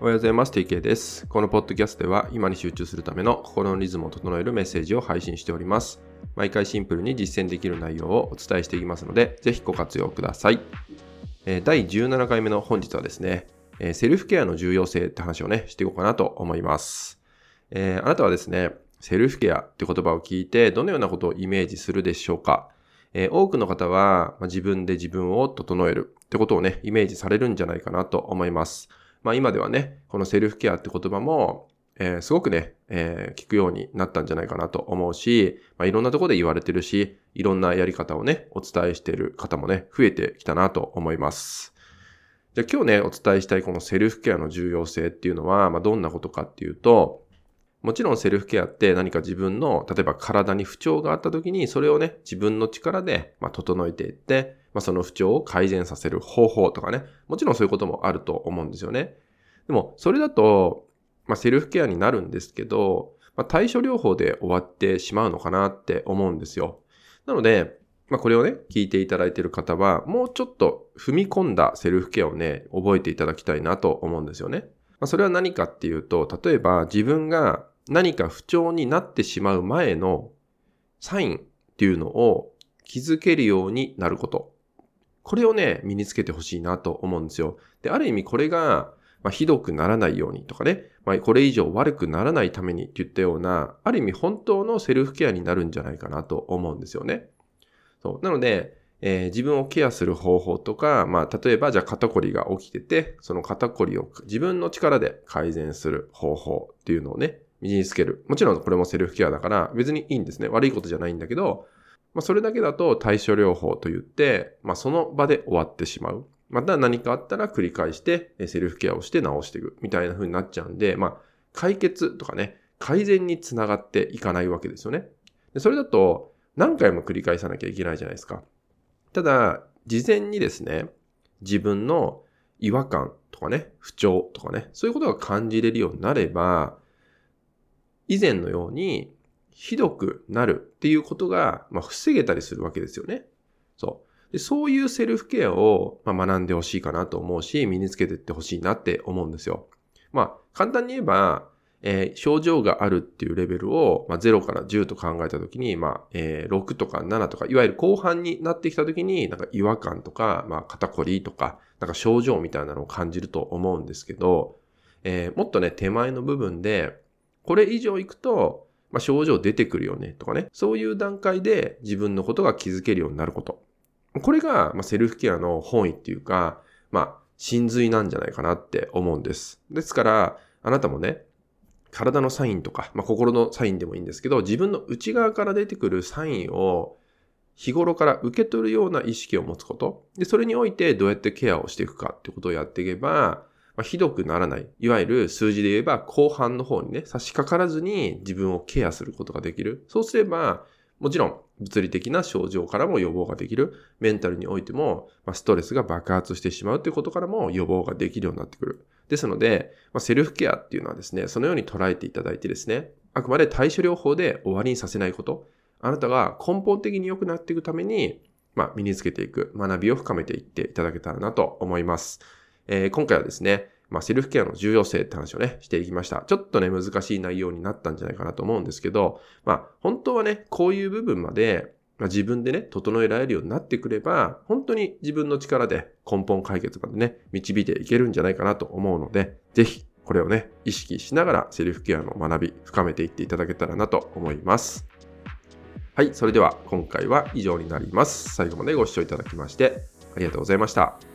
おはようございます。TK です。このポッドキャストでは今に集中するための心のリズムを整えるメッセージを配信しております。毎回シンプルに実践できる内容をお伝えしていきますので、ぜひご活用ください。第17回目の本日はですね、セルフケアの重要性って話をね、していこうかなと思います。え、あなたはですね、セルフケアって言葉を聞いてどのようなことをイメージするでしょうか？え、多くの方は、ま、自分で自分を整えるってことをね、イメージされるんじゃないかなと思います。まあ今ではね、このセルフケアって言葉も、えー、すごくね、えー、聞くようになったんじゃないかなと思うし、まあ、いろんなところで言われてるし、いろんなやり方をね、お伝えしている方もね、増えてきたなと思います。じゃあ今日ね、お伝えしたいこのセルフケアの重要性っていうのは、まあどんなことかっていうと、もちろんセルフケアって何か自分の、例えば体に不調があった時に、それをね、自分の力で、まあ、整えていって、まあ、その不調を改善させる方法とかね、もちろんそういうこともあると思うんですよね。でも、それだと、まあ、セルフケアになるんですけど、まあ、対処療法で終わってしまうのかなって思うんですよ。なので、まあ、これをね、聞いていただいている方は、もうちょっと踏み込んだセルフケアをね、覚えていただきたいなと思うんですよね。まあ、それは何かっていうと、例えば自分が何か不調になってしまう前のサインっていうのを気づけるようになること。これをね、身につけてほしいなと思うんですよ。で、ある意味これが、まあ、ひどくならないようにとかね、まあ、これ以上悪くならないためにって言ったような、ある意味本当のセルフケアになるんじゃないかなと思うんですよね。そう。なので、えー、自分をケアする方法とか、まあ、例えばじゃあ肩こりが起きてて、その肩こりを自分の力で改善する方法っていうのをね、身につける。もちろんこれもセルフケアだから別にいいんですね。悪いことじゃないんだけど、まあ、それだけだと対処療法と言って、まあ、その場で終わってしまう。また何かあったら繰り返してセルフケアをして治していくみたいな風になっちゃうんで、まあ、解決とかね、改善につながっていかないわけですよね。でそれだと何回も繰り返さなきゃいけないじゃないですか。ただ、事前にですね、自分の違和感とかね、不調とかね、そういうことが感じれるようになれば、以前のようにひどくなるっていうことが、まあ、防げたりするわけですよね。そう。でそういうセルフケアを、まあ、学んでほしいかなと思うし、身につけていってほしいなって思うんですよ。まあ、簡単に言えば、えー、症状があるっていうレベルを、まあ、0から10と考えたときに、まあ、えー、6とか7とか、いわゆる後半になってきたときに、なんか違和感とか、まあ、肩こりとか、なんか症状みたいなのを感じると思うんですけど、えー、もっとね、手前の部分で、これ以上いくと、まあ、症状出てくるよねとかね。そういう段階で自分のことが気づけるようになること。これが、まあ、セルフケアの本意っていうか、まあ、真髄なんじゃないかなって思うんです。ですから、あなたもね、体のサインとか、まあ、心のサインでもいいんですけど、自分の内側から出てくるサインを日頃から受け取るような意識を持つこと。で、それにおいてどうやってケアをしていくかってことをやっていけば、まあ、ひどくならない。いわゆる数字で言えば後半の方にね、差し掛からずに自分をケアすることができる。そうすれば、もちろん物理的な症状からも予防ができる。メンタルにおいても、まあ、ストレスが爆発してしまうということからも予防ができるようになってくる。ですので、まあ、セルフケアっていうのはですね、そのように捉えていただいてですね、あくまで対処療法で終わりにさせないこと。あなたが根本的に良くなっていくために、まあ、身につけていく、学びを深めていっていただけたらなと思います。えー、今回はですね、まあ、セルフケアの重要性って話をね、していきました。ちょっとね、難しい内容になったんじゃないかなと思うんですけど、まあ、本当はね、こういう部分まで、まあ、自分でね、整えられるようになってくれば、本当に自分の力で根本解決までね、導いていけるんじゃないかなと思うので、ぜひ、これをね、意識しながらセルフケアの学び、深めていっていただけたらなと思います。はい、それでは今回は以上になります。最後までご視聴いただきまして、ありがとうございました。